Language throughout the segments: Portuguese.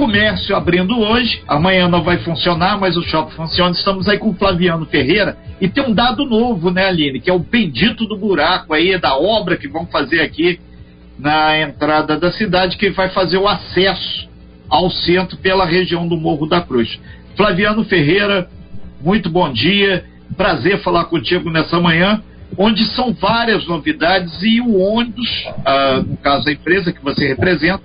comércio abrindo hoje, amanhã não vai funcionar, mas o shopping funciona. Estamos aí com o Flaviano Ferreira e tem um dado novo, né, Aline, que é o bendito do buraco aí, da obra que vão fazer aqui na entrada da cidade, que vai fazer o acesso ao centro pela região do Morro da Cruz. Flaviano Ferreira, muito bom dia, prazer falar contigo nessa manhã, onde são várias novidades e o ônibus, ah, no caso da empresa que você representa,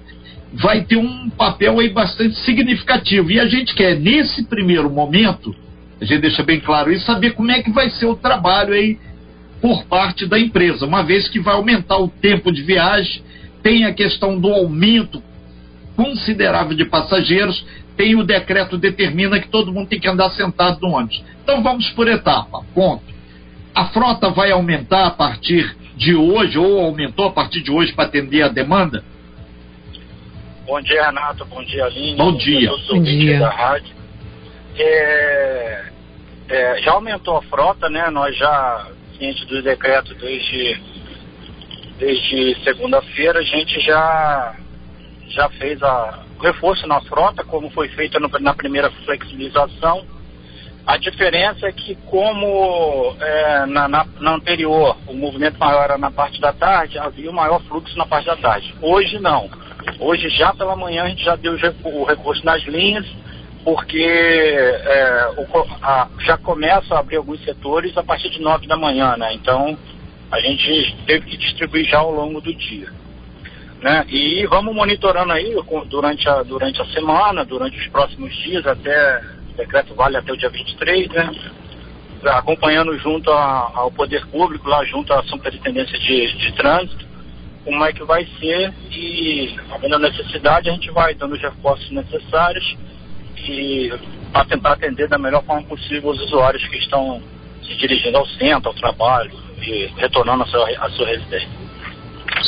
vai ter um papel aí bastante significativo. E a gente quer, nesse primeiro momento, a gente deixa bem claro isso, saber como é que vai ser o trabalho aí por parte da empresa, uma vez que vai aumentar o tempo de viagem, tem a questão do aumento considerável de passageiros, tem o decreto determina que todo mundo tem que andar sentado no ônibus. Então vamos por etapa, ponto. A frota vai aumentar a partir de hoje, ou aumentou a partir de hoje para atender a demanda? Bom dia, Renato. Bom dia, Aline. Bom dia. Bom dia. Da rádio. É, é, já aumentou a frota, né? Nós já, ciente do decreto desde, desde segunda-feira, a gente já, já fez a, o reforço na frota, como foi feito no, na primeira flexibilização. A diferença é que, como é, na, na, na, anterior o movimento maior era na parte da tarde, havia o maior fluxo na parte da tarde. Hoje não. Hoje, já pela manhã, a gente já deu o recurso nas linhas, porque é, o, a, já começa a abrir alguns setores a partir de 9 da manhã, né? Então, a gente teve que distribuir já ao longo do dia. Né? E vamos monitorando aí durante a, durante a semana, durante os próximos dias, até o decreto vale até o dia 23, né? acompanhando junto a, ao poder público, lá junto à Superintendência de, de Trânsito, como é que vai ser e, havendo a necessidade, a gente vai dando os reforços necessários e para tentar atender da melhor forma possível os usuários que estão se dirigindo ao centro, ao trabalho e retornando à sua, à sua residência.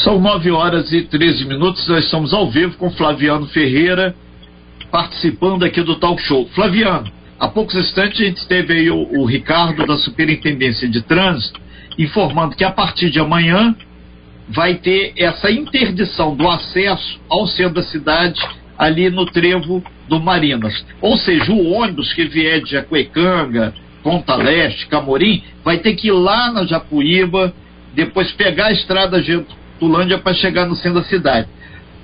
São 9 horas e 13 minutos, nós estamos ao vivo com Flaviano Ferreira, participando aqui do Talk Show. Flaviano, há poucos instantes a gente teve aí o, o Ricardo da Superintendência de Trânsito informando que a partir de amanhã vai ter essa interdição do acesso ao centro da cidade ali no trevo do Marinas. Ou seja, o ônibus que vier de Jacuecanga, Ponta Leste, Camorim, vai ter que ir lá na Japuíba, depois pegar a estrada Getulândia para chegar no centro da cidade.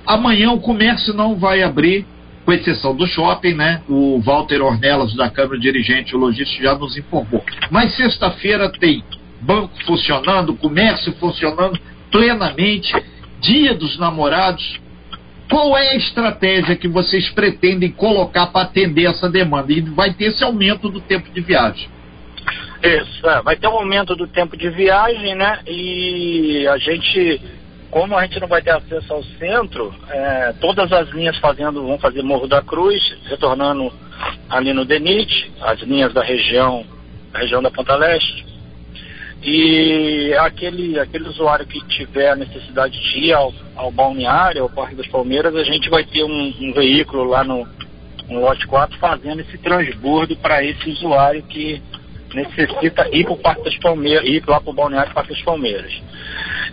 Amanhã o comércio não vai abrir, com exceção do shopping, né? O Walter Ornelas, da Câmara Dirigente, o logístico, já nos informou. Mas sexta-feira tem banco funcionando, comércio funcionando, plenamente. Dia dos Namorados. Qual é a estratégia que vocês pretendem colocar para atender essa demanda? E vai ter esse aumento do tempo de viagem. Isso, é, vai ter um aumento do tempo de viagem, né? E a gente, como a gente não vai ter acesso ao centro, é, todas as linhas fazendo, vão fazer Morro da Cruz, retornando ali no DENIT, as linhas da região, da região da Ponta Leste, e aquele, aquele usuário que tiver a necessidade de ir ao, ao balneário, ao Parque das Palmeiras, a gente vai ter um, um veículo lá no, no lote 4 fazendo esse transbordo para esse usuário que necessita ir para o Parque das Palmeiras, ir lá para o balneário Parque das Palmeiras.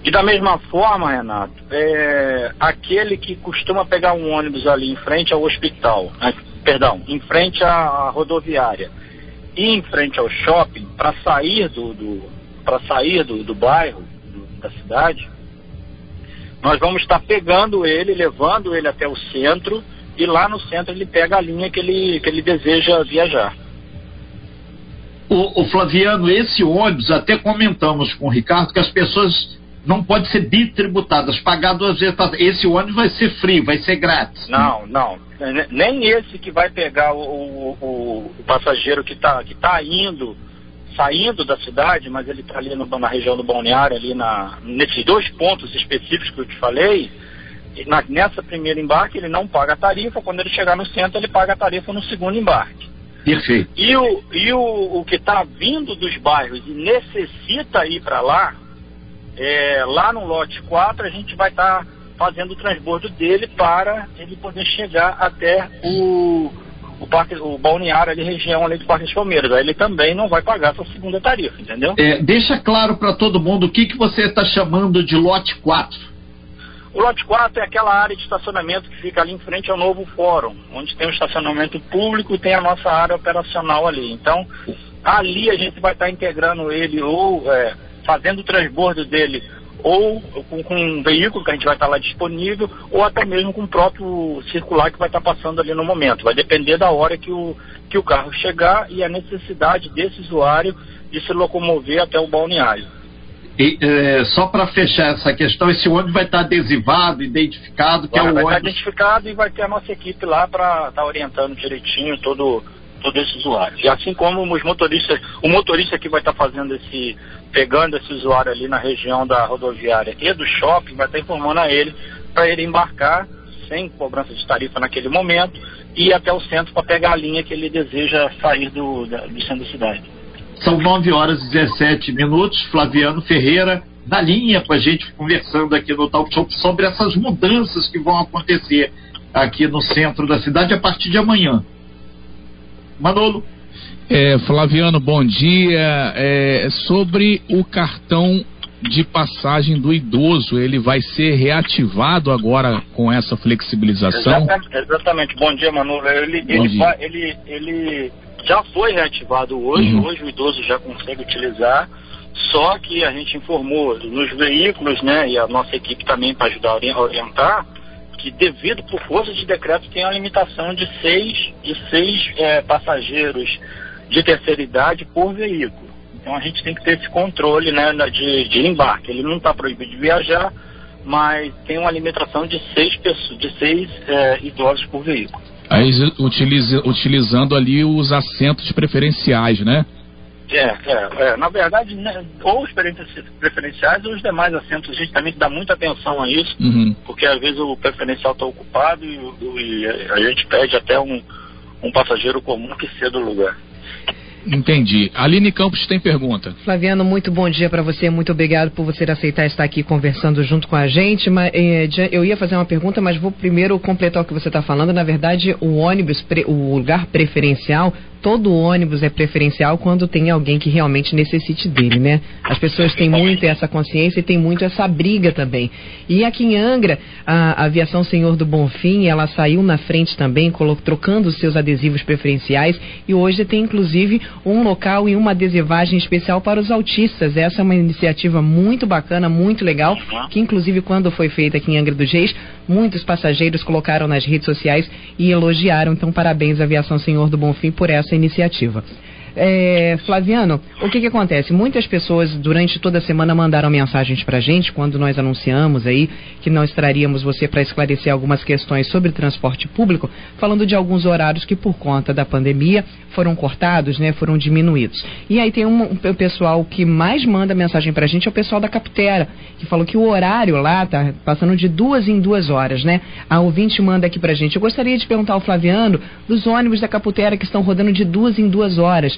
E da mesma forma, Renato, é, aquele que costuma pegar um ônibus ali em frente ao hospital, né, perdão, em frente à rodoviária e em frente ao shopping, para sair do, do para sair do, do bairro, do, da cidade, nós vamos estar pegando ele, levando ele até o centro e lá no centro ele pega a linha que ele, que ele deseja viajar. O, o Flaviano, esse ônibus, até comentamos com o Ricardo que as pessoas não podem ser bitributadas, pagar duas vezes. Esse ônibus vai ser free, vai ser grátis. Não, não. Nem esse que vai pegar o, o, o passageiro que está que tá indo saindo da cidade, mas ele está ali no, na região do balneário, ali na, nesses dois pontos específicos que eu te falei, na, nessa primeira embarque ele não paga a tarifa, quando ele chegar no centro ele paga a tarifa no segundo embarque. Perfeito. E o, e o, o que está vindo dos bairros e necessita ir para lá, é, lá no lote 4 a gente vai estar tá fazendo o transbordo dele para ele poder chegar até o o, parque, o balneário ali, região ali do Parque das Palmeiras. Ele também não vai pagar essa segunda tarifa, entendeu? É, deixa claro para todo mundo o que, que você está chamando de lote 4. O lote 4 é aquela área de estacionamento que fica ali em frente ao novo fórum, onde tem o estacionamento público e tem a nossa área operacional ali. Então, ali a gente vai estar integrando ele ou é, fazendo o transbordo dele ou com, com, um veículo que a gente vai estar lá disponível, ou até mesmo com o próprio circular que vai estar passando ali no momento. Vai depender da hora que o, que o carro chegar e a necessidade desse usuário de se locomover até o balneário. E, é, só para fechar essa questão, esse ônibus vai estar adesivado, identificado, que vai, é o vai ônibus. Vai estar identificado e vai ter a nossa equipe lá para estar tá orientando direitinho todo, todo esse usuário. E assim como os motoristas, o motorista que vai estar tá fazendo esse, pegando esse usuário ali na região da rodoviária e do shopping, vai estar tá informando a ele para ele embarcar sem cobrança de tarifa naquele momento e ir até o centro para pegar a linha que ele deseja sair do, do centro da cidade. São 9 horas e 17 minutos. Flaviano Ferreira na linha com a gente conversando aqui no Talk Show sobre essas mudanças que vão acontecer aqui no centro da cidade a partir de amanhã. Manolo. É, Flaviano, bom dia. É, sobre o cartão de passagem do idoso, ele vai ser reativado agora com essa flexibilização? Exatamente, exatamente. bom dia, Manolo. Ele, bom ele, dia. ele, ele já foi reativado hoje, Uhum. hoje o idoso já consegue utilizar, só que a gente informou nos veículos, né, e a nossa equipe também para ajudar a orientar, que devido por força de decreto tem uma limitação de seis, de seis eh, passageiros de terceira idade por veículo. Então a gente tem que ter esse controle né, de, de embarque. Ele não está proibido de viajar, mas tem uma limitação de seis, pessoas, de seis eh, idosos por veículo. Aí utiliza- utilizando ali os assentos preferenciais, né? É, é, é. Na verdade, né, ou os preferenciais- ou os demais assentos, a gente também dá muita atenção a isso, Uhum. porque às vezes o preferencial está ocupado e, e a gente pede até um, um passageiro comum que ceda o lugar. Entendi. Aline Campos tem pergunta. Flaviano, muito bom dia para você. Muito obrigado por você aceitar estar aqui conversando junto com a gente. Mas, eh, eu ia fazer uma pergunta, mas vou primeiro completar o que você está falando. Na verdade, o ônibus, pre- o lugar preferencial, todo ônibus é preferencial quando tem alguém que realmente necessite dele, né? As pessoas têm muito essa consciência e têm muito essa briga também. E aqui em Angra, a aviação Senhor do Bonfim, ela saiu na frente também, trocando os seus adesivos preferenciais e hoje tem inclusive um local e uma adesivagem especial para os autistas. Essa é uma iniciativa muito bacana, muito legal, que inclusive quando foi feita aqui em Angra dos Reis, muitos passageiros colocaram nas redes sociais e elogiaram. Então, parabéns Aviação Senhor do Bonfim por essa iniciativa. É, Flaviano, o que que acontece? Muitas pessoas durante toda a semana mandaram mensagens pra gente quando nós anunciamos aí que nós traríamos você para esclarecer algumas questões sobre transporte público, falando de alguns horários que por conta da pandemia foram cortados, né, foram diminuídos. E aí tem um, um pessoal que mais manda mensagem pra gente é o pessoal da Caputera, que falou que o horário lá tá passando de duas em duas horas, né? A ouvinte manda aqui pra gente. Eu gostaria de perguntar ao Flaviano dos ônibus da Caputera que estão rodando de duas em duas horas.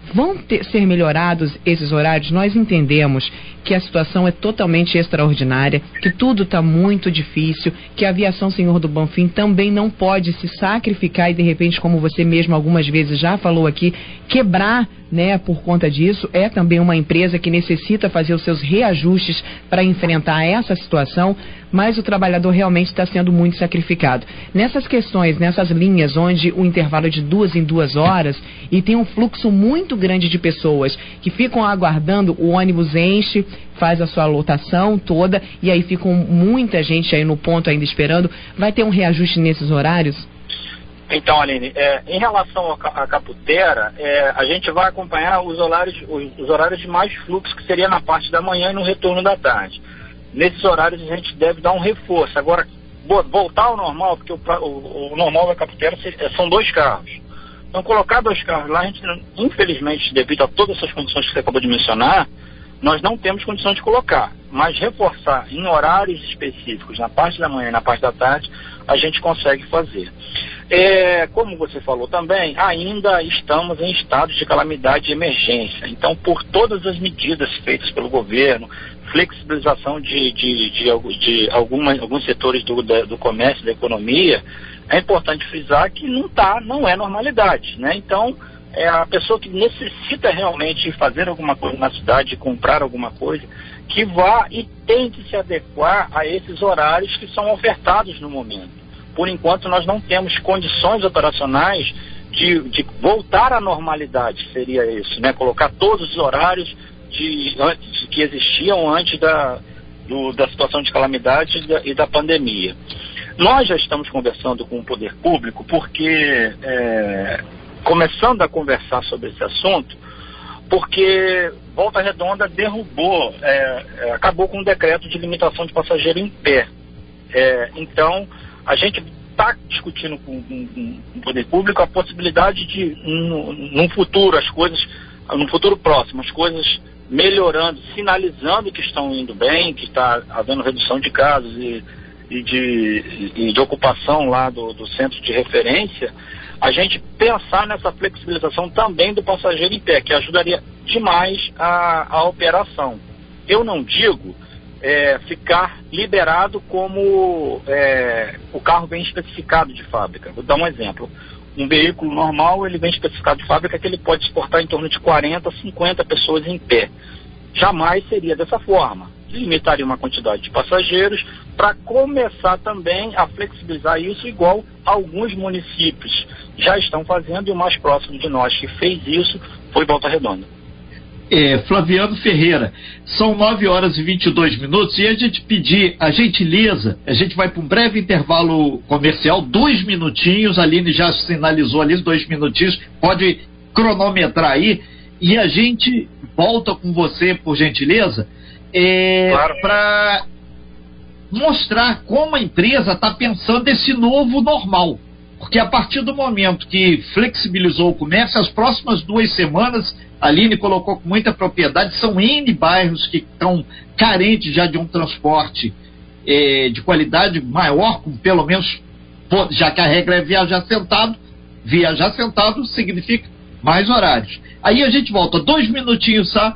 Vão ter- ser melhorados esses horários? Nós entendemos que a situação é totalmente extraordinária, que tudo está muito difícil, que a aviação Senhor do Bonfim também não pode se sacrificar e de repente, como você mesmo algumas vezes já falou aqui, quebrar, né, por conta disso. É também uma empresa que necessita fazer os seus reajustes para enfrentar essa situação, mas o trabalhador realmente está sendo muito sacrificado. Nessas questões, nessas linhas onde o intervalo é de duas em duas horas e tem um fluxo muito grande de pessoas que ficam aguardando, o ônibus enche, faz a sua lotação toda e aí ficam muita gente aí no ponto ainda esperando. Vai ter um reajuste nesses horários? Então, Aline, é, em relação à Caputera, é, a gente vai acompanhar os horários, os, os horários de mais fluxo, que seria na parte da manhã e no retorno da tarde. Nesses horários a gente deve dar um reforço. Agora, voltar ao normal, porque o, o- o normal da Caputera é, são dois carros. Então, colocar dois carros lá, a gente, infelizmente, devido a todas essas condições que você acabou de mencionar, nós não temos condição de colocar. Mas reforçar em horários específicos, na parte da manhã e na parte da tarde, a gente consegue fazer. É, como você falou também, ainda estamos em estado de calamidade e emergência. Então, por todas as medidas feitas pelo governo, flexibilização de, de, de, de alguma- alguns setores do, da- do comércio, da economia, é importante frisar que não tá, não é normalidade, né? Então, é a pessoa que necessita realmente fazer alguma coisa na cidade, comprar alguma coisa, que vá e tente se adequar a esses horários que são ofertados no momento. Por enquanto, nós não temos condições operacionais de, de voltar à normalidade, seria isso, né? Colocar todos os horários de, antes, que existiam antes da, do, da situação de calamidade e da, e da, pandemia. Nós já estamos conversando com o poder público porque, é, começando a conversar sobre esse assunto, porque Volta Redonda derrubou, é, é, acabou com um decreto de limitação de passageiro em pé. É, então, a gente está discutindo com, com, com, o poder público a possibilidade de, num, num futuro, as coisas, num futuro próximo, as coisas melhorando, sinalizando que estão indo bem, que está havendo redução de casos e, e, de, e de, ocupação lá do, do, centro de referência, a gente pensar nessa flexibilização também do passageiro em pé, que ajudaria demais a, a operação. Eu não digo é, ficar liberado como é, o carro vem especificado de fábrica. Vou dar um exemplo. Um veículo normal, ele vem especificado de fábrica que ele pode exportar em torno de 40, 50 pessoas em pé. Jamais seria dessa forma. Limitaria uma quantidade de passageiros para começar também a flexibilizar isso, igual alguns municípios já estão fazendo, e o mais próximo de nós que fez isso foi Volta Redonda é, Flaviano Ferreira. São 9 horas e 22 minutos e a gente pedir a gentileza, a gente vai para um breve intervalo comercial, dois minutinhos, a Aline já sinalizou ali, dois minutinhos, pode cronometrar aí, e a gente volta com você, por gentileza, é, claro. para mostrar como a empresa está pensando esse novo normal. Porque a partir do momento que flexibilizou o comércio, as próximas duas semanas a Aline colocou com muita propriedade, são N bairros que estão carentes já de um transporte eh, de qualidade maior, com pelo menos, já que a regra é viajar sentado, viajar sentado significa mais horários. Aí a gente volta, dois minutinhos, tá?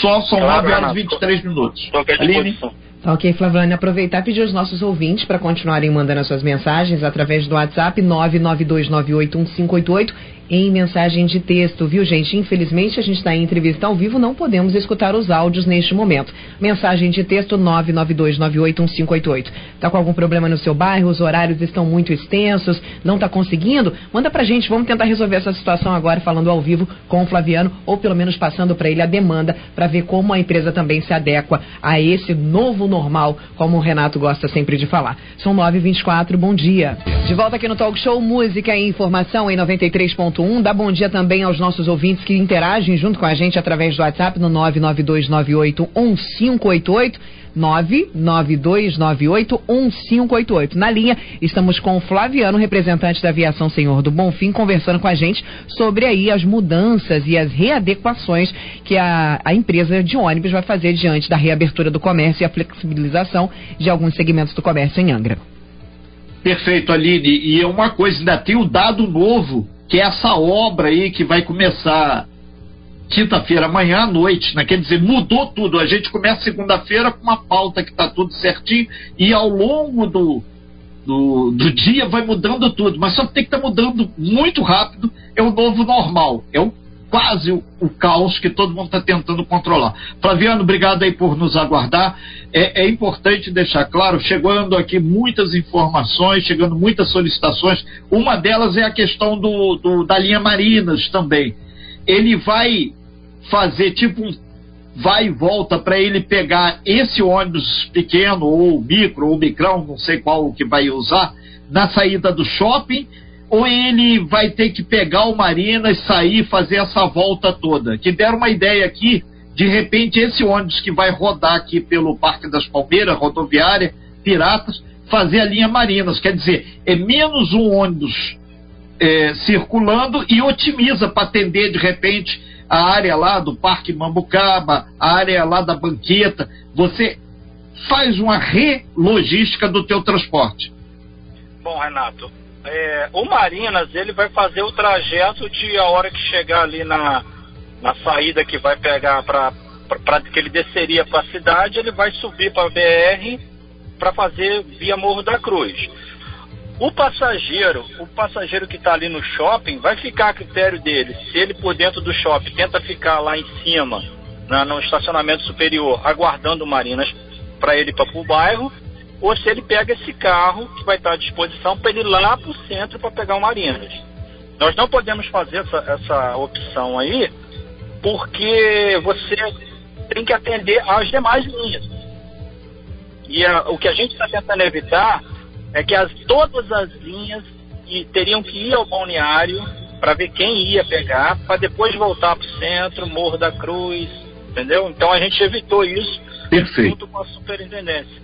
Só são claro, 9 horas e 23 minutos. Aline? Tá ok, Flaviane. Aproveitar e pedir aos nossos ouvintes para continuarem mandando as suas mensagens através do WhatsApp 992981588 em mensagem de texto, viu, gente? Infelizmente, a gente está em entrevista ao vivo, não podemos escutar os áudios neste momento. Mensagem de texto 992981588. Tá com algum problema no seu bairro? Os horários estão muito extensos? Não está conseguindo? Manda pra gente, vamos tentar resolver essa situação agora, falando ao vivo com o Flaviano, ou pelo menos passando para ele a demanda, para ver como a empresa também se adequa a esse novo normal, como o Renato gosta sempre de falar. São 9h24, bom dia. De volta aqui no Talk Show Música e Informação em 93. 101.1. Dá bom dia também aos nossos ouvintes que interagem junto com a gente através do WhatsApp no 992981588. 992981588. Na linha, estamos com o Flaviano, representante da Aviação Senhor do Bonfim, conversando com a gente sobre aí as mudanças e as readequações que a, a empresa de ônibus vai fazer diante da reabertura do comércio e a flexibilização de alguns segmentos do comércio em Angra. Perfeito, Aline. E é uma coisa, ainda tem o um dado novo, que é essa obra aí que vai começar quinta-feira, amanhã à noite, né? Quer dizer, mudou tudo. A gente começa segunda-feira com uma pauta que está tudo certinho e ao longo do, do, do, dia vai mudando tudo. Mas só tem que estar tá mudando muito rápido. É o novo normal. É o quase o, caos que todo mundo está tentando controlar. Flaviano, obrigado aí por nos aguardar. É, é, importante deixar claro, chegando aqui muitas informações, chegando muitas solicitações. Uma delas é a questão do, do da linha Marinas também. Ele vai fazer tipo um vai e volta para ele pegar esse ônibus pequeno ou micro ou micrão, não sei qual que vai usar, na saída do shopping ou ele vai ter que pegar o Marinas, sair e fazer essa volta toda? Que deram uma ideia aqui, de repente esse ônibus que vai rodar aqui pelo Parque das Palmeiras, rodoviária, Piratas, fazer a linha Marinas. Quer dizer, é menos um ônibus é, circulando e otimiza para atender de repente a área lá do Parque Mambucaba, a área lá da banqueta. Você faz uma relogística do teu transporte. Bom, Renato, é, o Marinas ele vai fazer o trajeto de a hora que chegar ali na, na saída que vai pegar para que ele desceria para a cidade, ele vai subir para a BR para fazer via Morro da Cruz. O passageiro, o passageiro que está ali no shopping, vai ficar a critério dele. Se ele por dentro do shopping tenta ficar lá em cima, na, no estacionamento superior, aguardando marinas para ele ir para o bairro, ou se ele pega esse carro que vai estar à disposição para ele ir lá para o centro para pegar o marinas. Nós não podemos fazer essa, essa opção aí, porque você tem que atender às demais linhas. E a, o que a gente está tentando evitar é que as, todas as linhas e teriam que ir ao balneário para ver quem ia pegar, para depois voltar para o centro, Morro da Cruz, entendeu? Então a gente evitou isso Perfeito. junto com a superintendência.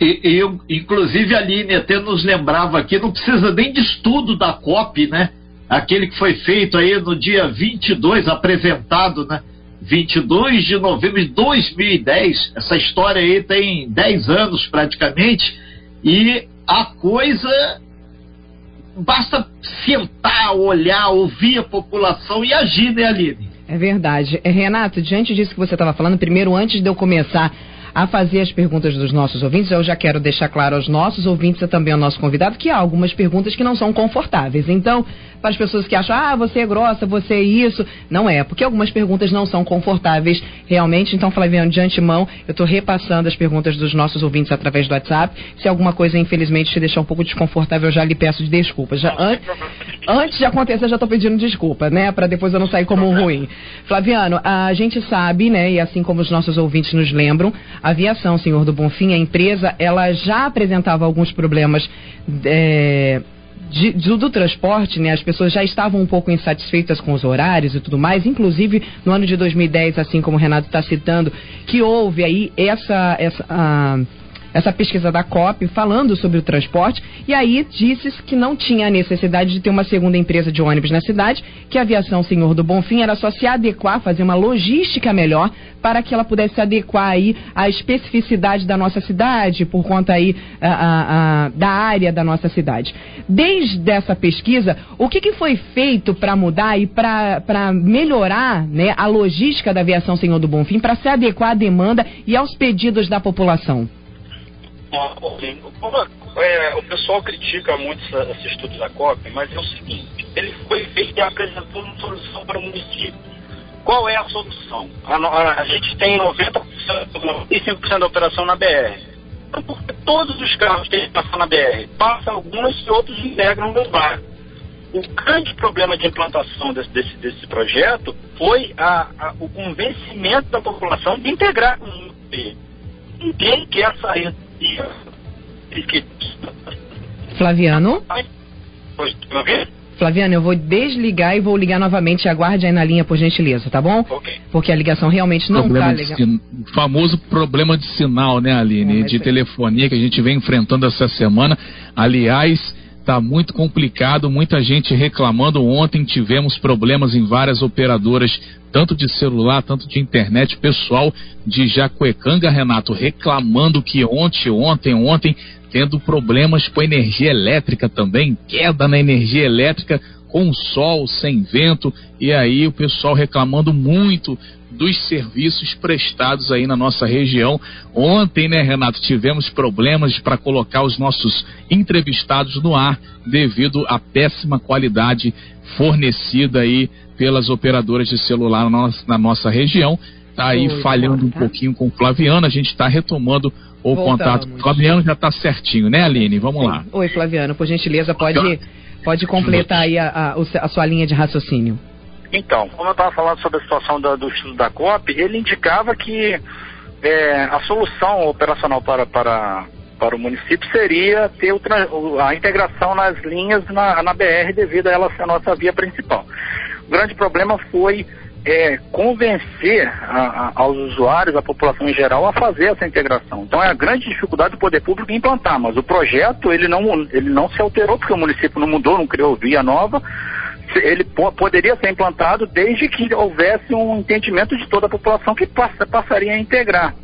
E, eu, inclusive a Aline até nos lembrava aqui, não precisa nem de estudo da COP, né? Aquele que foi feito aí no dia 22, apresentado, né? 22 de novembro de 2010. Essa história aí tem 10 anos praticamente. E a coisa basta sentar, olhar, ouvir a população e agir, né, Aline? É verdade. É, Renato, diante disso que você estava falando, primeiro, antes de eu começar a fazer as perguntas dos nossos ouvintes, eu já quero deixar claro aos nossos ouvintes e também ao nosso convidado que há algumas perguntas que não são confortáveis. Então, para as pessoas que acham, ah, você é grossa, você é isso, não é, porque algumas perguntas não são confortáveis realmente. Então, Flaviano, de antemão, eu estou repassando as perguntas dos nossos ouvintes através do WhatsApp. Se alguma coisa, infelizmente, te deixar um pouco desconfortável, eu já lhe peço de desculpas. Já, an antes de acontecer, eu já estou pedindo desculpa, né, para depois eu não sair como ruim. Flaviano, a gente sabe, né, e assim como os nossos ouvintes nos lembram, aviação, senhor do Bonfim, a empresa, ela já apresentava alguns problemas é, de, de, do transporte, né? As pessoas já estavam um pouco insatisfeitas com os horários e tudo mais. Inclusive, no ano de 2010, assim como o Renato está citando, que houve aí essa... essa a, essa pesquisa da COP falando sobre o transporte e aí disse que não tinha necessidade de ter uma segunda empresa de ônibus na cidade, que a aviação Senhor do Bonfim era só se adequar, fazer uma logística melhor para que ela pudesse se adequar aí à especificidade da nossa cidade, por conta aí a, a, a, da área da nossa cidade. Desde essa pesquisa, o que, que foi feito para mudar e para melhorar né, a logística da aviação Senhor do Bonfim, para se adequar à demanda e aos pedidos da população? É, o pessoal critica muito esse estudo da COP, mas é o seguinte: ele foi feito e apresentou uma solução para o município. Qual é a solução? A, a gente tem 90%, 95% da operação na BR. Então, porque todos os carros têm que passar na BR, passam alguns e outros integram no bairro. O grande problema de implantação desse, desse, desse projeto foi a, a, o convencimento da população de integrar com o Ninguém quer sair Flaviano? Flaviano, eu vou desligar e vou ligar novamente. Aguarde aí na linha, por gentileza, tá bom? Porque a ligação realmente não problema tá legal. Sin... famoso problema de sinal, né, Aline? de telefonia que a gente vem enfrentando essa semana. Aliás, está muito complicado, muita gente reclamando. Ontem tivemos problemas em várias operadoras, tanto de celular, tanto de internet. Pessoal de Jacuecanga, Renato, reclamando que ontem, ontem, ontem, tendo problemas com energia elétrica também, queda na energia elétrica com sol, sem vento, e aí o pessoal reclamando muito dos serviços prestados aí na nossa região. Ontem, né, Renato, tivemos problemas para colocar os nossos entrevistados no ar devido à péssima qualidade fornecida aí pelas operadoras de celular na nossa, região. Tá aí Oi, falhando um pouquinho com o Flaviano, a gente está retomando o Voltamos. contato. O Flaviano já está certinho, né, Aline? Vamos Sim. lá. Oi, Flaviano, por gentileza, pode, pode completar aí a, a, a sua linha de raciocínio. Então, como eu estava falando sobre a situação da, do estudo da COP, ele indicava que é, a solução operacional para, para, para o município seria ter o, a integração nas linhas na, na BR devido a ela ser a nossa via principal. O grande problema foi é, convencer a, a, aos usuários, a população em geral, a fazer essa integração. Então é a grande dificuldade do poder público implantar, mas o projeto ele não, ele não se alterou porque o município não mudou, não criou via nova, ele poderia ser implantado desde que houvesse um entendimento de toda a população que passa, passaria a integrar.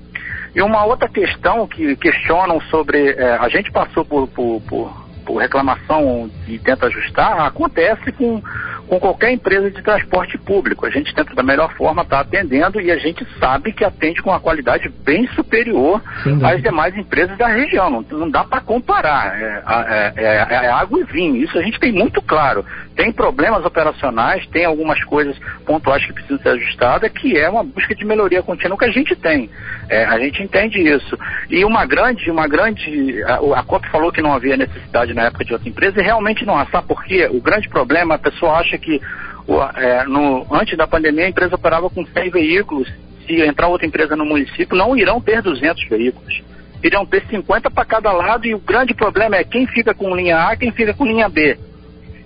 E uma outra questão que questionam sobre. É, a gente passou por, por, por, por, reclamação e tenta ajustar, acontece com, com qualquer empresa de transporte público. A gente tenta da melhor forma estar tá atendendo e a gente sabe que atende com uma qualidade bem superior às demais empresas da região. Não, não dá para comparar. É, é, é, é, água e vinho. Isso a gente tem muito claro. Tem problemas operacionais, tem algumas coisas pontuais que precisam ser ajustadas, que é uma busca de melhoria contínua que a gente tem. É, a gente entende isso. E uma grande, uma grande. A, a COP falou que não havia necessidade na época de outra empresa e realmente não há. Sabe por quê? O grande problema, a pessoa acha que é, no, antes da pandemia a empresa operava com 100 veículos. Se entrar outra empresa no município, não irão ter 200 veículos. Irão ter 50 para cada lado e o grande problema é quem fica com linha A, quem fica com linha B.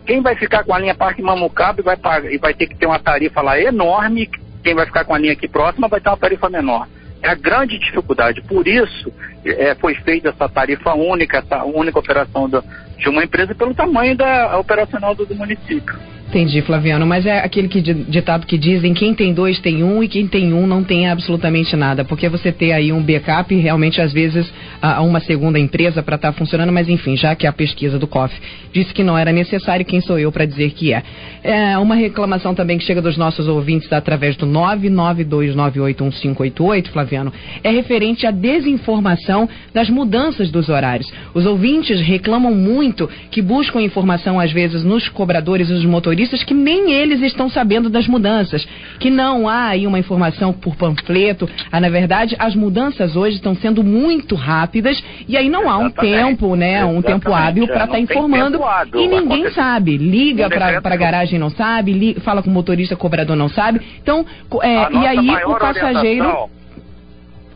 Quem vai ficar com a linha Parque Mamucaba e vai, pagar, e vai ter que ter uma tarifa lá enorme, quem vai ficar com a linha aqui próxima vai ter uma tarifa menor. É a grande dificuldade. Por isso é, foi feita essa tarifa única, essa única operação do, de uma empresa pelo tamanho da operacional do, do município. Entendi, Flaviano, mas é aquele que, ditado que dizem quem tem dois tem um e quem tem um não tem absolutamente nada, porque você ter aí um backup realmente às vezes a, uma segunda empresa para estar tá funcionando, mas enfim, já que a pesquisa do COF disse que não era necessário, quem sou eu para dizer que é. é. Uma reclamação também que chega dos nossos ouvintes através do 992981588, Flaviano, é referente à desinformação das mudanças dos horários. Os ouvintes reclamam muito que buscam informação às vezes nos cobradores e nos motoristas motoristas que nem eles estão sabendo das mudanças, que não há aí uma informação por panfleto. Ah, na verdade, as mudanças hoje estão sendo muito rápidas e aí não há um tempo, né, um tempo hábil para estar tá informando e ninguém sabe. Liga para a garagem não sabe, liga, fala com o motorista, cobrador não sabe. Então, é, e aí o passageiro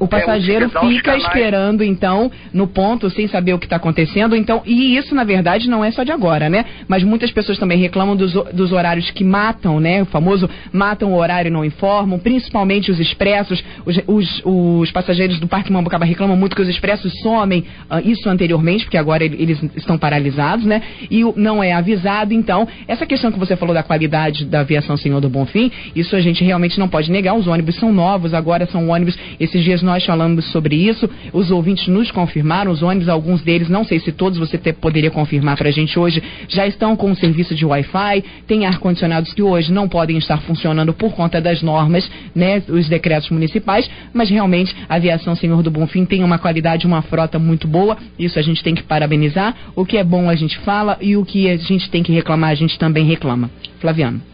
o passageiro é, fica esperando, então, no ponto, sem saber o que está acontecendo. Então, e isso, na verdade, não é só de agora, né? Mas muitas pessoas também reclamam dos, dos horários que matam, né? O famoso matam o horário e não informam, principalmente os expressos. Os, os, os passageiros do Parque Mambucaba reclamam muito que os expressos somem, uh, isso anteriormente, porque agora eles estão paralisados, né? E não é avisado. Então, essa questão que você falou da qualidade da aviação Senhor do Bonfim, isso a gente realmente não pode negar. Os ônibus são novos, agora são ônibus, esses dias nós falamos sobre isso, os ouvintes nos confirmaram, os ônibus, alguns deles, não sei se todos você te, poderia confirmar para a gente hoje, já estão com o serviço de Wi-Fi, tem ar-condicionados que hoje não podem estar funcionando por conta das normas, né, os decretos municipais, mas realmente a aviação Senhor do Bonfim tem uma qualidade, uma frota muito boa, isso a gente tem que parabenizar, o que é bom a gente fala e o que a gente tem que reclamar a gente também reclama. Flaviano.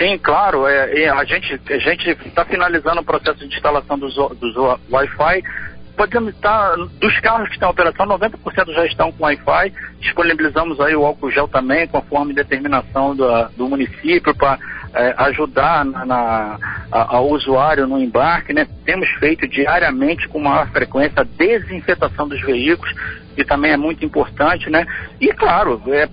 Sim, claro. É, a gente a gente está finalizando o processo de instalação dos, dos Wi-Fi. Podemos estar, dos carros que estão em operação, 90% já estão com Wi-Fi. Disponibilizamos aí o álcool gel também, conforme determinação do, do município, para é, ajudar na, na a, ao usuário no embarque. Né? Temos feito diariamente com maior frequência a desinfetação dos veículos que também é muito importante, né? E claro, é,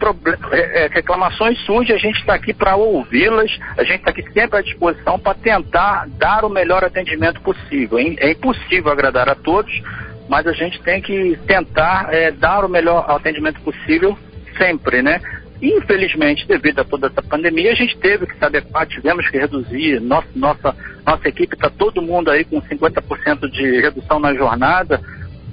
é, é, reclamações surgem, a gente está aqui para ouvi-las, a gente está aqui sempre à disposição para tentar dar o melhor atendimento possível. É impossível agradar a todos, mas a gente tem que tentar é, dar o melhor atendimento possível sempre, né? Infelizmente, devido a toda essa pandemia, a gente teve que se adequar, tivemos que reduzir. Nossa, nossa, nossa equipe está todo mundo aí com 50% de redução na jornada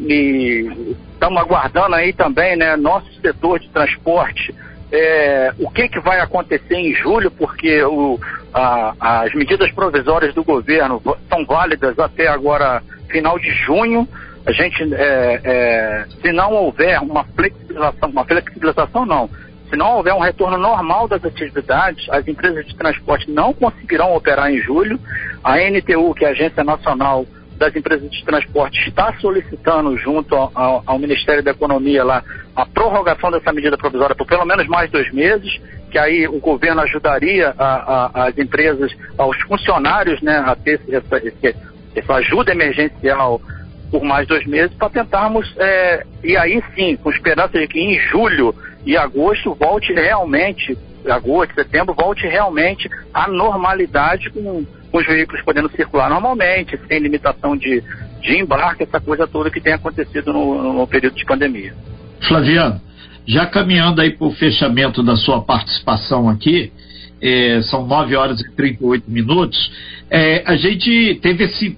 e estamos aguardando aí também, né, nosso setor de transporte, é, o que, que vai acontecer em julho, porque o, a, as medidas provisórias do governo são válidas até agora, final de junho. A gente, é, é, se não houver uma flexibilização, uma flexibilização não, se não houver um retorno normal das atividades, as empresas de transporte não conseguirão operar em julho. A NTU, que é a Agência Nacional das empresas de transporte está solicitando junto ao, ao, Ministério da Economia lá a prorrogação dessa medida provisória por pelo menos mais dois meses, que aí o governo ajudaria a, a, as empresas, aos funcionários, né, a ter essa, essa, essa ajuda emergencial por mais dois meses para tentarmos, é, e aí sim, com esperança de que em julho e agosto volte realmente, agosto, setembro, volte realmente à normalidade com com os veículos podendo circular normalmente, sem limitação de, de embarque, essa coisa toda que tem acontecido no, no período de pandemia. Flaviano, já caminhando aí para o fechamento da sua participação aqui, é, são 9 horas e 38 minutos, é, a gente teve esse,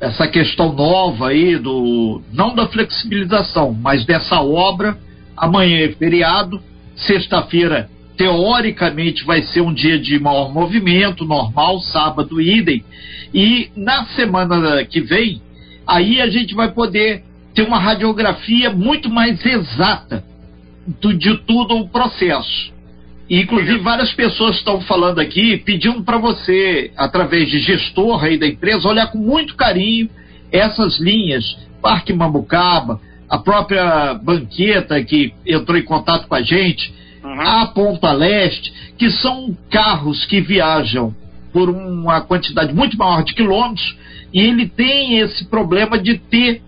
essa questão nova aí do, não da flexibilização, mas dessa obra, amanhã é feriado, sexta-feira teoricamente vai ser um dia de maior movimento, normal, sábado, idem. E na semana que vem, aí a gente vai poder ter uma radiografia muito mais exata do, de todo o processo. inclusive, várias pessoas estão falando aqui, pedindo para você, através de gestor aí da empresa, olhar com muito carinho essas linhas, Parque Mambucaba, a própria banqueta que entrou em contato com a gente, uhum. a Ponta Leste, que são carros que viajam por uma quantidade muito maior de quilômetros e ele tem esse problema de ter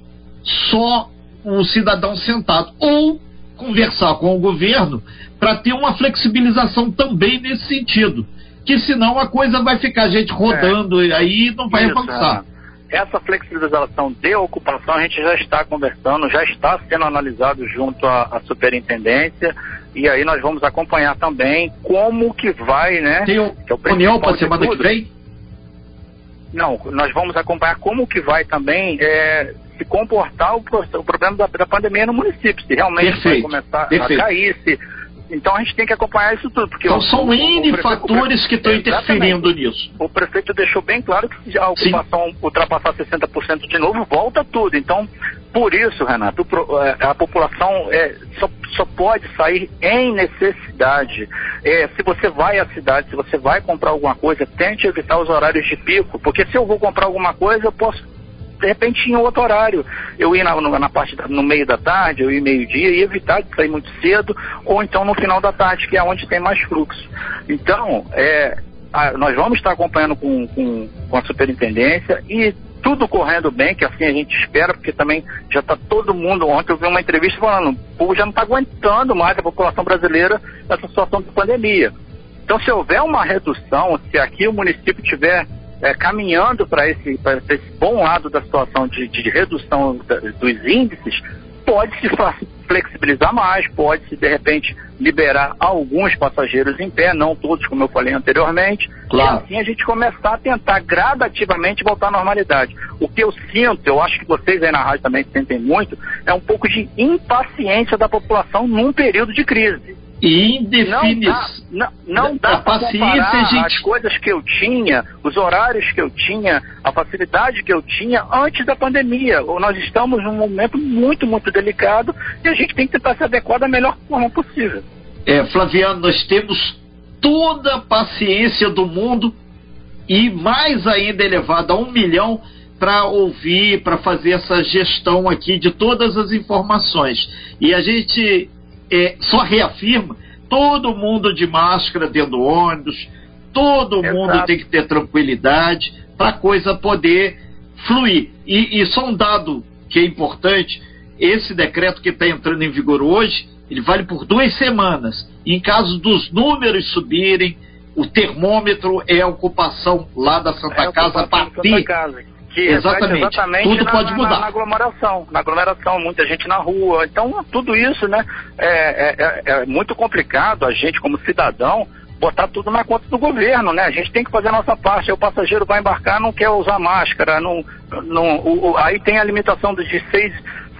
só o cidadão sentado ou conversar com o governo para ter uma flexibilização também nesse sentido. Que senão a coisa vai ficar a gente rodando é. e aí não vai Isso, avançar. Essa flexibilização de ocupação a gente já está conversando, já está sendo analisado junto à, à superintendência e aí nós vamos acompanhar também como que vai, né? Tem o, que é união para semana que vem? Não, nós vamos acompanhar como que vai também é, se comportar o, o problema da, da, pandemia no município, se realmente perfeito, vai começar perfeito. a cair, se, então a gente tem que acompanhar isso tudo. Porque então o, são N fatores que estão interferindo nisso. O prefeito deixou bem claro que se a ocupação Sim. ultrapassar 60% de novo, volta tudo. Então, por isso, Renato, é, a população é, só, só, pode sair em necessidade. É, se você vai à cidade, se você vai comprar alguma coisa, tente evitar os horários de pico, porque se eu vou comprar alguma coisa, eu posso de repente tinha outro horário. Eu ia na, na parte da, no meio da tarde, eu ia meio-dia, e evitar de sair muito cedo, ou então no final da tarde, que é onde tem mais fluxo. Então, é, a, nós vamos estar acompanhando com, com, com a superintendência e tudo correndo bem, que assim a gente espera, porque também já está todo mundo. Ontem eu vi uma entrevista falando, o povo já não está aguentando mais a população brasileira essa situação de pandemia. Então, se houver uma redução, se aqui o município tiver é, caminhando para esse, esse bom lado da situação de, de redução da, dos índices, pode se flexibilizar mais, pode se de repente liberar alguns passageiros em pé, não todos, como eu falei anteriormente, claro. e assim a gente começar a tentar gradativamente voltar à normalidade. O que eu sinto, eu acho que vocês aí na rádio também sentem muito, é um pouco de impaciência da população num período de crise e indefinição. Não dá, não, não dá para comparar gente... as coisas que eu tinha, os horários que eu tinha, a facilidade que eu tinha antes da pandemia. Nós estamos num momento muito, muito delicado e a gente tem que tentar se adequar da melhor forma possível. É, Flaviano, nós temos toda a paciência do mundo e mais ainda elevada a um milhão para ouvir, para fazer essa gestão aqui de todas as informações. E a gente é, só reafirma todo mundo de máscara dentro do ônibus, todo Exato. mundo tem que ter tranquilidade para a coisa poder fluir. E, e só um dado que é importante: esse decreto que está entrando em vigor hoje, ele vale por duas semanas. E em caso dos números subirem, o termômetro é a ocupação lá da Santa é Casa a partir. Casa que exatamente, exatamente tudo na, pode mudar. Na, na, aglomeração, na aglomeração, muita gente na rua. Então, tudo isso, né, é, é, é, muito complicado a gente, como cidadão, botar tudo na conta do governo, né? A gente tem que fazer a nossa parte. O passageiro vai embarcar, não quer usar máscara, não, não, o, o, aí tem a limitação de seis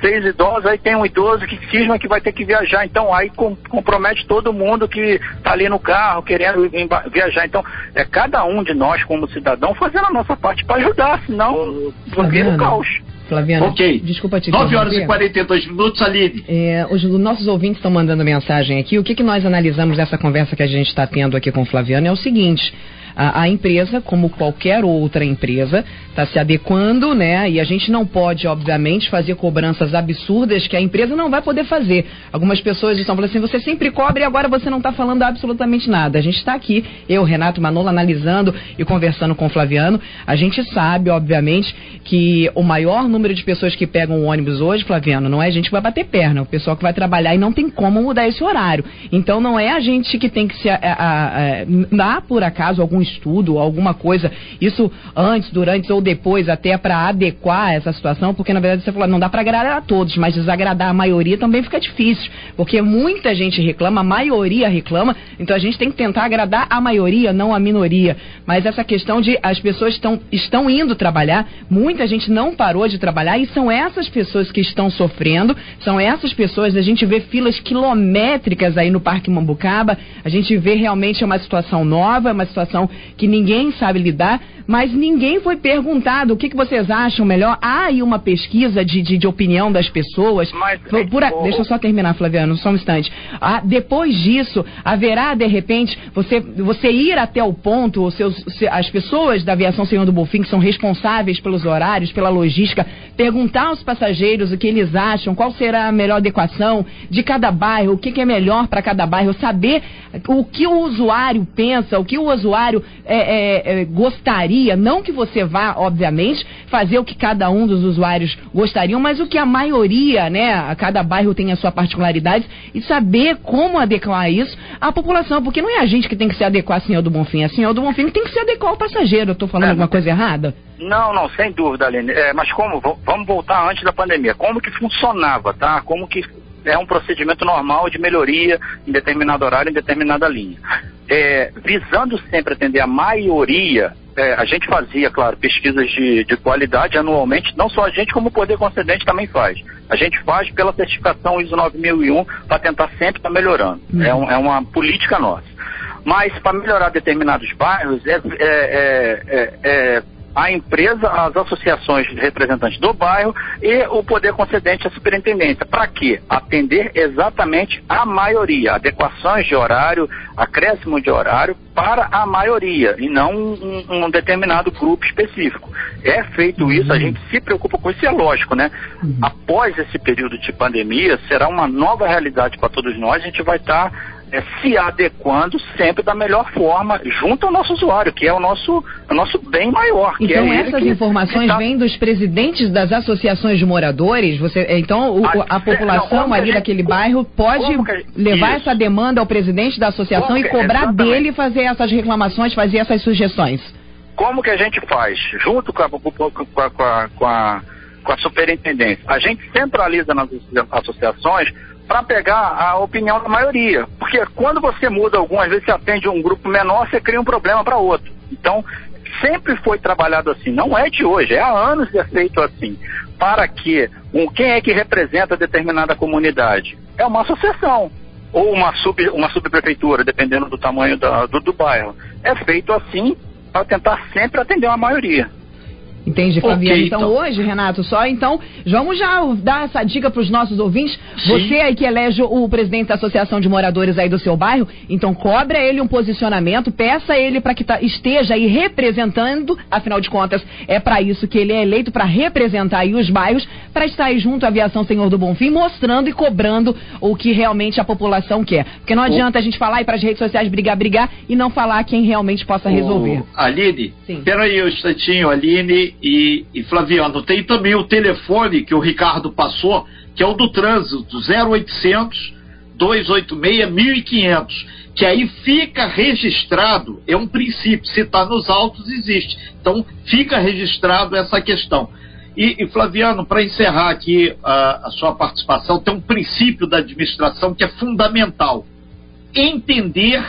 seis idosos, aí tem um idoso que cisma que vai ter que viajar. Então aí com, compromete todo mundo que está ali no carro querendo viajar. Então é cada um de nós como cidadão fazendo a nossa parte para ajudar, senão vira o caos. Flaviana, ok. Desculpa te 9 horas e 42 minutos, Aline. É, os nossos ouvintes estão mandando mensagem aqui. O que, que nós analisamos dessa conversa que a gente está tendo aqui com o Flaviano é o seguinte. A, a empresa, como qualquer outra empresa, está se adequando, né? E a gente não pode, obviamente, fazer cobranças absurdas que a empresa não vai poder fazer. Algumas pessoas estão falando assim: você sempre cobre e agora você não está falando absolutamente nada. A gente está aqui, eu, Renato Manola, analisando e conversando com o Flaviano. A gente sabe, obviamente, que o maior número de pessoas que pegam o ônibus hoje, Flaviano, não é a gente que vai bater perna, é o pessoal que vai trabalhar e não tem como mudar esse horário. Então não é a gente que tem que se. A, a, a, dá, por acaso, algum estudo, alguma coisa, isso antes, durante ou depois, até para adequar essa situação, porque na verdade você falou, não dá para agradar a todos, mas desagradar a maioria também fica difícil, porque muita gente reclama, a maioria reclama, então a gente tem que tentar agradar a maioria, não a minoria. Mas essa questão de as pessoas estão, estão indo trabalhar, muita gente não parou de trabalhar e são essas pessoas que estão sofrendo, são essas pessoas, a gente vê filas quilométricas aí no Parque Mambucaba, a gente vê realmente uma situação nova, uma situação que ninguém sabe lidar, mas ninguém foi perguntado o que, que vocês acham melhor. Há aí uma pesquisa de, de, de opinião das pessoas. Mas, por, a, deixa eu só terminar, Flaviano, só um instante. Ah, depois disso, haverá, de repente, você, você ir até o ponto, seus, as pessoas da aviação Senhor do Bonfim, que são responsáveis pelos horários, pela logística, perguntar aos passageiros o que eles acham, qual será a melhor adequação de cada bairro, o que, que é melhor para cada bairro, saber o que o usuário pensa, o que o usuário é, é, é, gostaria, não que você vá, obviamente, fazer o que cada um dos usuários gostariam, mas o que a maioria, né, cada bairro tem a sua particularidade e saber como adequar isso à população, porque não é a gente que tem que se adequar ao Senhor do Bonfim, é a Senhor do Bonfim que tem que se adequar ao passageiro. Eu estou falando é, alguma coisa errada? Não, não, sem dúvida, Aline. É, mas como, vamos voltar antes da pandemia, como que funcionava, tá? Como que é um procedimento normal de melhoria em determinado horário, em determinada linha. É, visando sempre atender a maioria, é, a gente fazia, claro, pesquisas de, de, qualidade anualmente, não só a gente, como o Poder Concedente também faz. A gente faz pela certificação ISO 9001 para tentar sempre estar tá melhorando. Uhum. É, um, é, uma política nossa. Mas para melhorar determinados bairros, é, é, é, é a empresa, as associações de representantes do bairro e o poder concedente, a superintendência. Para quê? Atender exatamente a maioria, adequações de horário, acréscimo de horário para a maioria e não um, um determinado grupo específico. É feito isso, a gente se preocupa com isso, e é lógico, né? Uhum. Após esse período de pandemia, será uma nova realidade para todos nós, a gente vai estar tá é, se adequando sempre da melhor forma junto ao nosso usuário, que é o nosso, o nosso bem maior. Então é essas informações tá... vêm dos presidentes das associações de moradores? Você, então o, a, a, população não, ali gente, daquele bairro pode gente, levar isso. essa demanda ao presidente da associação e cobrar exatamente. dele fazer essas reclamações, fazer essas sugestões? Como que a gente faz? Junto com a, com a, com a, com a superintendência. A gente centraliza nas associações para pegar a opinião da maioria. Porque quando você muda algumas vezes, você atende um grupo menor, você cria um problema para outro. Então, sempre foi trabalhado assim, não é de hoje, é há anos que é feito assim. Para que um, quem é que representa determinada comunidade? É uma associação ou uma, sub, uma subprefeitura, dependendo do tamanho da, do, do bairro. É feito assim para tentar sempre atender a maioria. Entende? Okay, então, então, hoje, Renato, só então, vamos já dar essa dica para os nossos ouvintes. Sim. Você aí que elege o presidente da Associação de Moradores aí do seu bairro, então cobra ele um posicionamento, peça ele para que tá, esteja aí representando, afinal de contas, é para isso que ele é eleito, para representar aí os bairros, para estar aí junto à Aviação Senhor do Bonfim, mostrando e cobrando o que realmente a população quer. Porque não adianta a gente falar e para as redes sociais brigar, brigar e não falar quem realmente possa resolver. O Aline, peraí um instantinho, Aline e, e Flaviano. Tem também o telefone que o Ricardo passou, que é o do trânsito, 0800 286 1500, que aí fica registrado, é um princípio, se está nos autos existe. Então fica registrado essa questão. E, e Flaviano, para encerrar aqui a, a sua participação, tem um princípio da administração que é fundamental: entender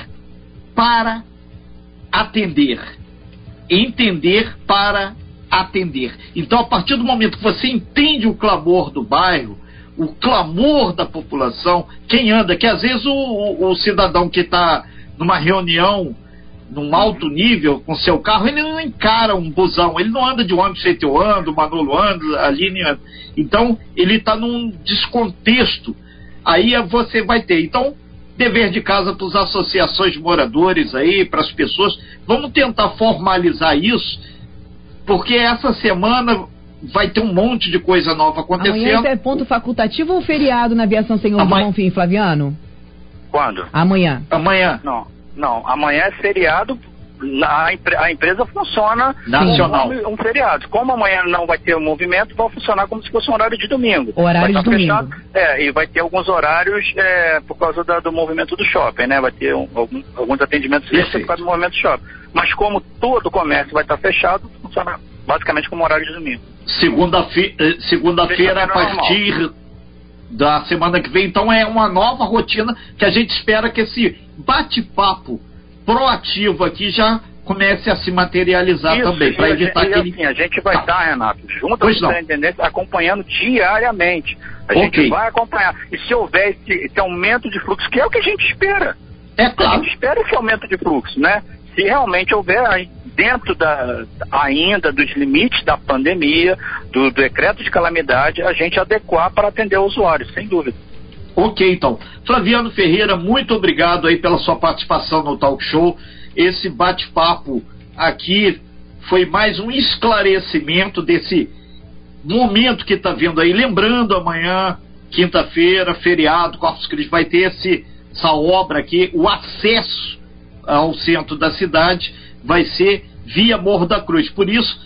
para atender. Entender para atender. Então, a partir do momento que você entende o clamor do bairro, o clamor da população, quem anda, que às vezes o, o, cidadão que está numa reunião num alto nível com seu carro, ele não encara um busão, ele não anda de ônibus feito eu ando, Manolo anda, a linha. Então, ele está num descontexto. Aí você vai ter. Então, dever de casa para as associações de moradores aí, para as pessoas. Vamos tentar formalizar isso porque essa semana vai ter um monte de coisa nova acontecendo. Amanhã é ponto facultativo ou feriado na aviação Senhor Amanhã... do Bonfim, Flaviano? Quando? Amanhã. Amanhã. Não, não. Amanhã é feriado a, a empresa funciona Nacional. como um feriado. Como amanhã não vai ter movimento, vai funcionar como se fosse um horário de domingo. Horário vai de estar domingo. Fechado, é, e vai ter alguns horários é, por causa da, do movimento do shopping, né? Vai ter um, algum, alguns atendimentos por causa do movimento do shopping. Mas como todo o comércio vai estar fechado, funciona basicamente como horário de domingo. Eh, Segunda-feira, a Sexta-feira partir da semana que vem. Então é uma nova rotina que a gente espera que esse bate-papo proativo aqui já comece a se materializar Isso, também, para evitar e, que assim, a gente vai Tá. estar, Renato, junto Pois com não. a intendência, acompanhando diariamente. A Ok. gente vai acompanhar. E se houver esse, esse aumento de fluxo, que é o que a gente espera. É A claro. gente espera esse aumento de fluxo, né? Se realmente houver dentro da ainda dos limites da pandemia, do decreto de calamidade, a gente adequar para atender o usuário, sem dúvida. Ok, então. Flaviano Ferreira, muito obrigado aí pela sua participação no Talk Show. Esse bate-papo aqui foi mais um esclarecimento desse momento que está vindo aí. Lembrando, amanhã, quinta-feira, feriado, Corpus Christi, vai ter esse, essa obra aqui, o acesso ao centro da cidade vai ser via Morro da Cruz. Por isso,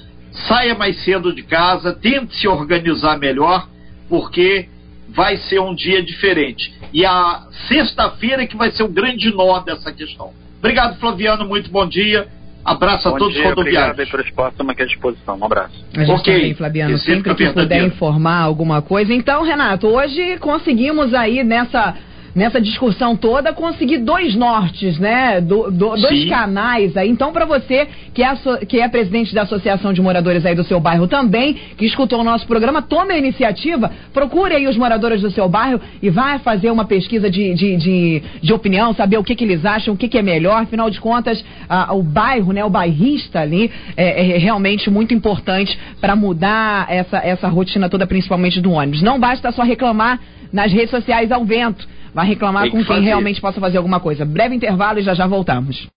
saia mais cedo de casa, tente se organizar melhor, porque vai ser um dia diferente. E a sexta-feira é que vai ser o grande nó dessa questão. Obrigado, Flaviano, muito bom dia. Abraço a Bom todos dia, os obrigado rodoviários. pelo espaço, estamos aqui à disposição. Um abraço. A gente Ok. também, Flaviano, Esse sempre é que puder informar alguma coisa. Então, Renato, hoje conseguimos aí nessa nessa discussão toda conseguir dois nortes, né? Do- do- dois canais aí. Então, para você que é, asso- que é presidente da Associação de Moradores aí do seu bairro também, que escutou o nosso programa, tome a iniciativa, procure aí os moradores do seu bairro e vai fazer uma pesquisa de, de, de, de opinião, saber o que, que eles acham, o que, que é melhor. Afinal de contas, a- o bairro, né? O bairrista ali é, é realmente muito importante para mudar essa, essa rotina toda, principalmente do ônibus. Não basta só reclamar nas redes sociais ao vento. Vai reclamar com que quem fazer. realmente possa fazer alguma coisa. Breve intervalo e já já voltamos.